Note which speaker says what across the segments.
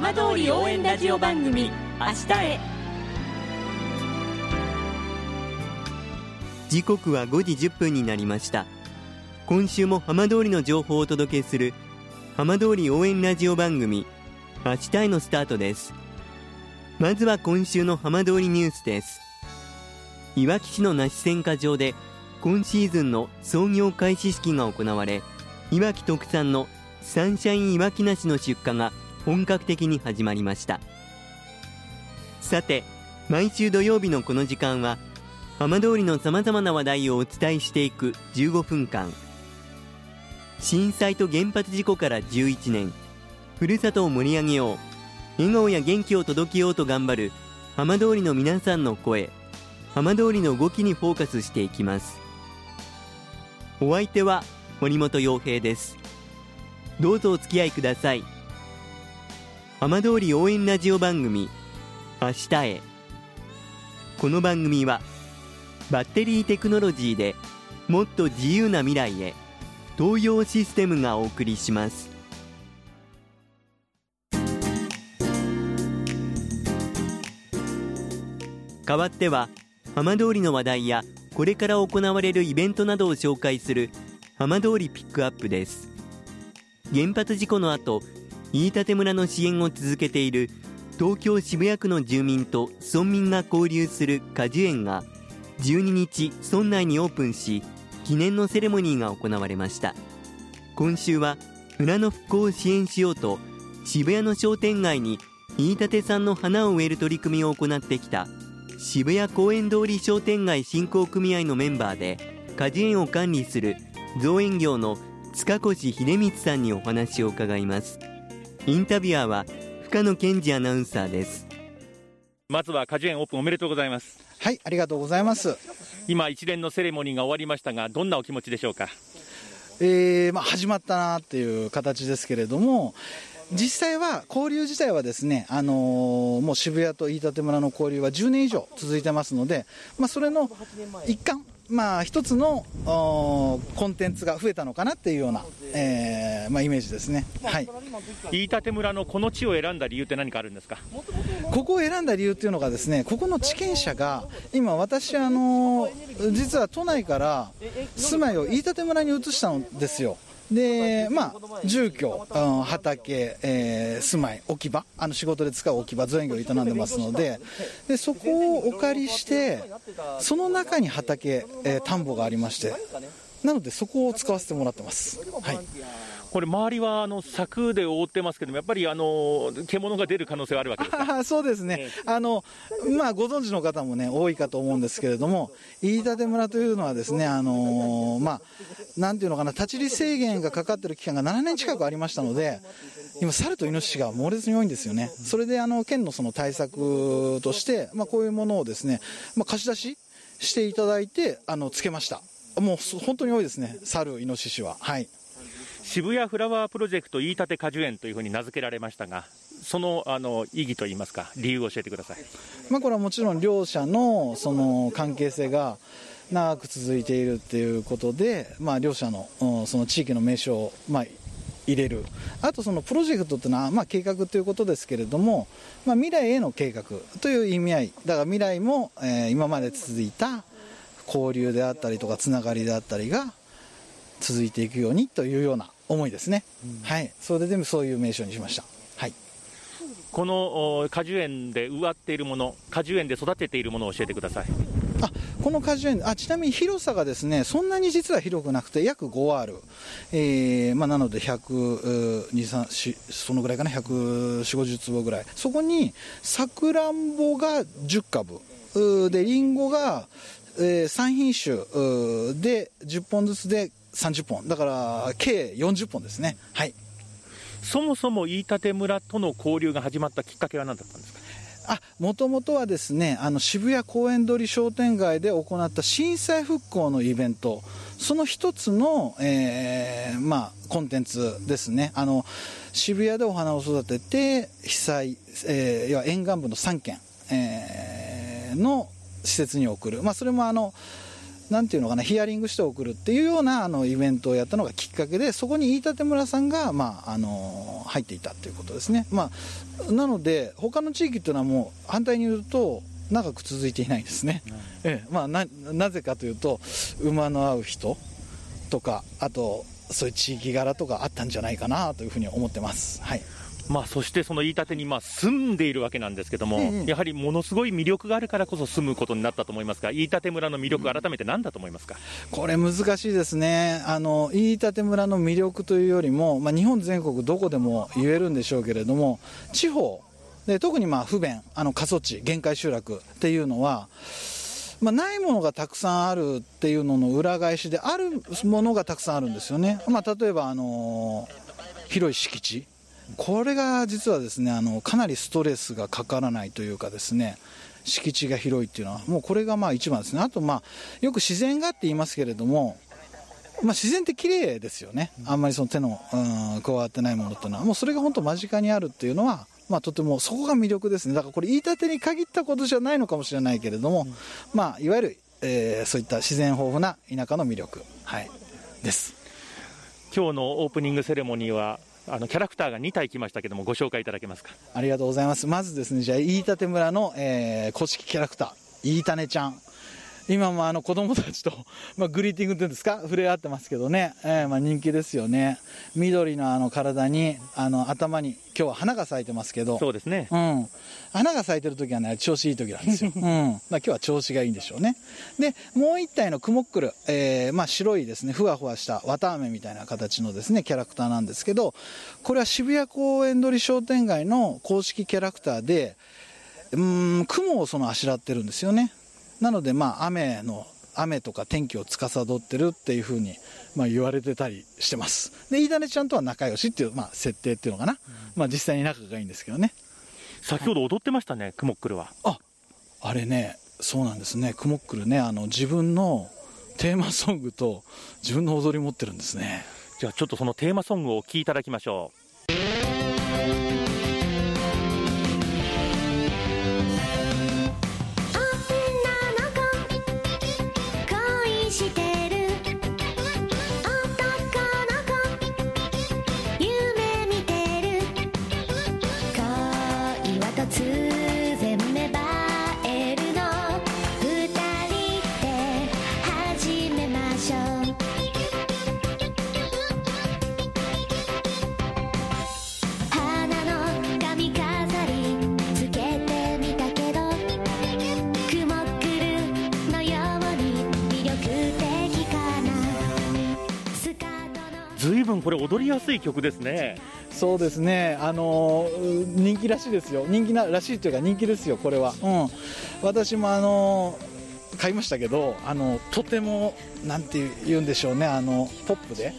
Speaker 1: 浜通り応援ラジオ番組明日へ。
Speaker 2: 時刻は5時10分になりました。今週も浜通りの情報をお届けする浜通り応援ラジオ番組明日へのスタートです。まずは今週の浜通りニュースです。いわき市の梨選果場で今シーズンの創業開始式が行われいわき特産のサンシャインいわき梨の出荷が本格的に始まりました。さて毎週土曜日のこの時間は浜通りのさまざまな話題をお伝えしていく15分間。震災と原発事故から11年。ふるさとを盛り上げよう。笑顔や元気を届けようと頑張る浜通りの皆さんの声。浜通りの動きにフォーカスしていきます。お相手は森本洋平です。どうぞお付き合いください。浜通り応援ラジオ番組明日へ。この番組はバッテリーテクノロジーでもっと自由な未来へ東洋システムがお送りします。代わっては浜通りの話題やこれから行われるイベントなどを紹介する浜通りピックアップです。原発事故の後飯舘村の支援を続けている東京渋谷区の住民と村民が交流する果樹園が12日村内にオープンし記念のセレモニーが行われました。今週は村の復興を支援しようと渋谷の商店街に飯舘産の花を植える取り組みを行ってきた渋谷公園通り商店街振興組合のメンバーで果樹園を管理する造園業の塚越秀光さんにお話を伺います。インタビュアーは深野健二アナウンサーです。
Speaker 3: まずは果樹園オープンおめでとうございます。
Speaker 4: はいありがとうございます。
Speaker 3: 今一連のセレモニーが終わりましたがどんなお気持ちでしょうか？
Speaker 4: えーまあ、始まったなっていう形ですけれども、実際は交流自体はですね、あのーもう渋谷と飯舘村の交流は10年以上続いてますので、まあ、それの一環、まあ、一つのコンテンツが増えたのかなっていうような、えーまあ、イメージですね。はい
Speaker 3: 飯舘村のこの地を選んだ理由って何かあるんですか？
Speaker 4: ここを選んだ理由っていうのがですね、ここの地権者が、今私、あの、実は都内から住まいを飯舘村に移したんですよ。で、まあ、住居、うん畑、えー住まい、置き場、あの仕事で使う置き場、造園業を営んでますので、で、そこをお借りして、その中に畑、えー田んぼがありまして、なのでそこを使わせてもらってます。はい。
Speaker 3: これ周りはあの柵で覆ってますけどもやっぱりあの獣が出る可能性はあるわけですか？
Speaker 4: あ そうですね、あのまあ、ご存知の方も、ね、多いかと思うんですけれども、飯舘村というのは、ですね、あのまあ、なんていうのかな、立ち入り制限がかかっている期間が7年近くありましたので、今、猿とイノシシが猛烈に多いんですよね、それであの県のその対策として、まあ、こういうものをですね、まあ、貸し出ししていただいて、あのつけました。もうそ本当に多いですね、猿、イノシシは。はい
Speaker 3: 渋谷フラワープロジェクト飯舘果樹園というふうに名付けられましたがそのあの意義といいますか理由を教えてください。
Speaker 4: まあ、これはもちろん両者のその関係性が長く続いているっていうことで、まあ、両者のその地域の名称をまあ入れる、あとそのプロジェクトっていうのはまあ計画ということですけれども、まあ、未来への計画という意味合い、だから未来も、えー今まで続いた交流であったりとか、つながりであったりが続いていくようにというような思いですね、はい、それでそういう名称にしました。はい。
Speaker 3: このお果樹園で植わっているもの果樹園で育てているものを教えてください。
Speaker 4: あこの果樹園あ、ちなみに広さがですねそんなに実は広くなくて、約5ある、えーまあ、なので100、2、3、4そのぐらいかな、140、50坪ぐらい、そこにさくらんぼが10株、うーでりんごが、えー3品種。うーで10本ずつで30本、だから計40本ですね。はい。
Speaker 3: そもそも飯舘村との交流が始まったきっかけは何だったんですか？
Speaker 4: あもともとはですねあの渋谷公園通り商店街で行った震災復興のイベント。その一つの、えーまあ、コンテンツですね。あの渋谷でお花を育てて被災、えー、要は沿岸部の3県、えーの施設に送る、まあ、それもあのなんていうのかなヒアリングして送るっていうようなあのイベントをやったのがきっかけでそこに飯舘村さんが、まあ、あの入っていたということですね、まあ、なので他の地域っていうのはもう反対に言うと長く続いていないんですね、ええ。まあ、ななぜかというと馬の合う人とかあとそういう地域柄とかあったんじゃないかなというふうに思ってます。はい
Speaker 3: まあ、そしてその飯舘にまあ住んでいるわけなんですけども、やはりものすごい魅力があるからこそ住むことになったと思いますが、飯舘村の魅力、改めて何だと思いますか、
Speaker 4: うん、これ、難しいですね、あの飯舘村の魅力というよりも、まあ、日本全国どこでも言えるんでしょうけれども、地方、で特にまあ不便、あの過疎地、限界集落っていうのは、まあ、ないものがたくさんあるっていうのの裏返しで、あるものがたくさんあるんですよね。まあ、例えば、あの広い敷地これが実はですねあのかなりストレスがかからないというかですね敷地が広いっていうのはもうこれがまあ一番ですね。あとまあよく自然がって言いますけれどもまあ、自然って綺麗ですよね、あんまりその手の、うん、加わってないものっていうのは、もうそれが本当間近にあるっていうのは、まあ、とてもそこが魅力ですね、だからこれ、言いたてに限ったことじゃないのかもしれないけれども、うん、まあ、いわゆる、えー、そういった自然豊富な田舎の魅力、はい、です。
Speaker 3: 今日のオープニングセレモニーは、あのキャラクターが2体来ましたけども、ご紹介いただけますか？
Speaker 4: ありがとうございます。まずですね、じゃあ、飯舘村の、えー、公式キャラクター、飯種ちゃん。今もあの子供たちと、まあ、グリーティングっていうんですか、触れ合ってますけどね、えー、まあ人気ですよね。緑のあの体に、あの頭に、今日は花が咲いてますけど、
Speaker 3: そうですね。
Speaker 4: うん。花が咲いてる時はね、調子いい時なんですよ。うん。まあ今日は調子がいいんでしょうね。で、もう一体のクモックル、えー、まあ白いですね、ふわふわした綿あめみたいな形のですね、キャラクターなんですけど、これは渋谷公園通り商店街の公式キャラクターで、うん、雲をそのあしらってるんですよね。なので、まあ、雨の雨とか天気を司ってるっていうふうに、まあ、言われてたりしてます。で、飯種ちゃんとは仲良しっていう、まあ、設定っていうのかな。うん、まあ、実際に仲がいいんですけどね。
Speaker 3: 先ほど踊ってましたね、クモックルは。
Speaker 4: あ、あれね、そうなんですね。クモックルね、あの、自分のテーマソングと自分の踊り持ってるんですね。
Speaker 3: じゃあ、ちょっとそのテーマソングをお聴きいただきましょう。これ踊りやすい曲ですね。
Speaker 4: そうですね。あの人気らしいですよ。人気ならしいというか人気ですよこれは。うん。私もあの買いましたけどあのとてもなんて言うんでしょうね。あのポップで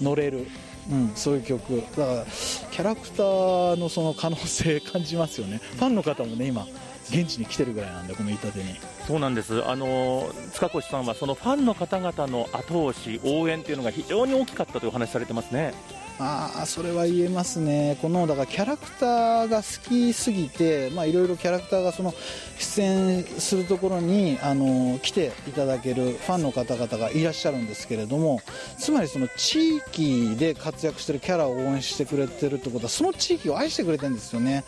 Speaker 4: 乗れる。うん、そういう曲。だからキャラクターのその可能性感じますよね。ファンの方もね今。現地に来てるぐらいなんでこの板手に。
Speaker 3: そうなんです。あの塚越さんはそのファンの方々の後押し応援というのが非常に大きかったというお話されてますね。
Speaker 4: ああそれは言えますね、このだからキャラクターが好きすぎて、いろいろキャラクターがその出演するところにあの来ていただけるファンの方々がいらっしゃるんですけれども、つまりその地域で活躍してるキャラを応援してくれてるってことは、その地域を愛してくれてるんですよね、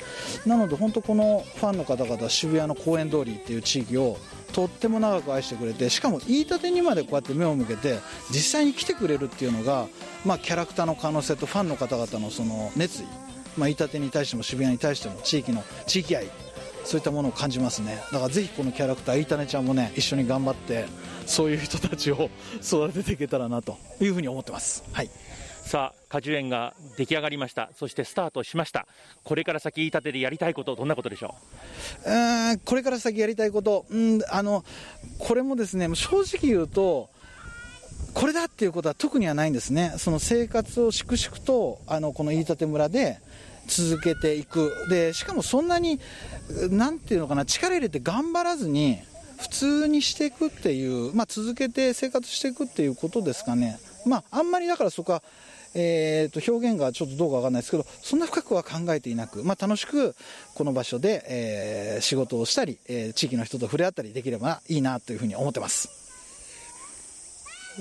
Speaker 4: なので本当、このファンの方々は渋谷の公園通りっていう地域をとっても長く愛してくれてしかも言いたてにまでこうやって目を向けて実際に来てくれるっていうのが、まあ、キャラクターの可能性とファンの方々のその熱意、まあ、言いたてに対しても渋谷に対しても地域の地域愛。そういったものを感じますね。だからぜひこのキャラクターいたねちゃんもね一緒に頑張ってそういう人たちを育てていけたらなというふうに思ってます。はい。
Speaker 3: さあ果樹園が出来上がりました。そしてスタートしました。これから先言いたてでやりたいことどんなことでしょ
Speaker 4: う？えこれから先やりたいこと、うん、あのこれもですね正直言うとこれだっていうことは特にはないんですね。その生活を粛々とあのこの飯舘村で続けていく。でしかもそんなになんていうのかな力入れて頑張らずに普通にしていくっていう、まあ、続けて生活していくっていうことですかね。まあ、あんまりだからそこは、えー、と表現がちょっとどうかわかんないですけど、そんな深くは考えていなく、まあ、楽しくこの場所で、えー、仕事をしたり、えー、地域の人と触れ合ったりできればいいなというふうに思ってます。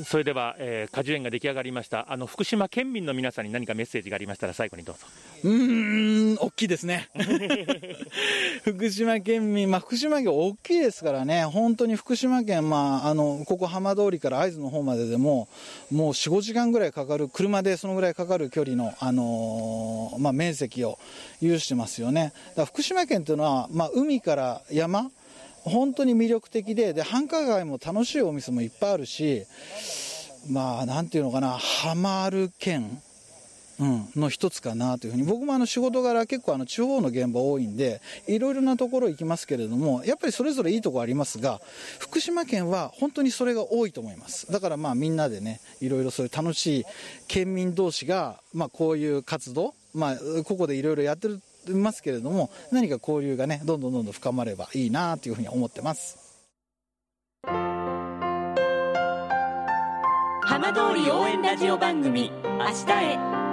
Speaker 3: それでは、えー、果樹園が出来上がりましたあの福島県民の皆さんに何かメッセージがありましたら最後にどうぞ
Speaker 4: うーん大きいですね。福島県民、まあ、福島県大きいですからね。本当に福島県、まあ、あのここ浜通りから会津の方まででももう45時間ぐらいかかる車でそのぐらいかかる距離の、あのー、まあ、面積を有してますよね。だから福島県というのは、まあ、海から山本当に魅力的で、で、繁華街も楽しいお店もいっぱいあるし、まあ、なんていうのかな、ハマる県、うん、の一つかなというふうに、僕もあの仕事柄結構あの地方の現場多いんで、いろいろなところ行きますけれども、やっぱりそれぞれいいとこありますが、福島県は本当にそれが多いと思います。だからまあみんなでね、いろいろそういう楽しい県民同士が、まあこういう活動、まあここでいろいろやってるますけれども何か交流がねどんどんどんどん深まればいいなというふうに思ってます。
Speaker 1: 浜通り応援ラジオ番組明日へ。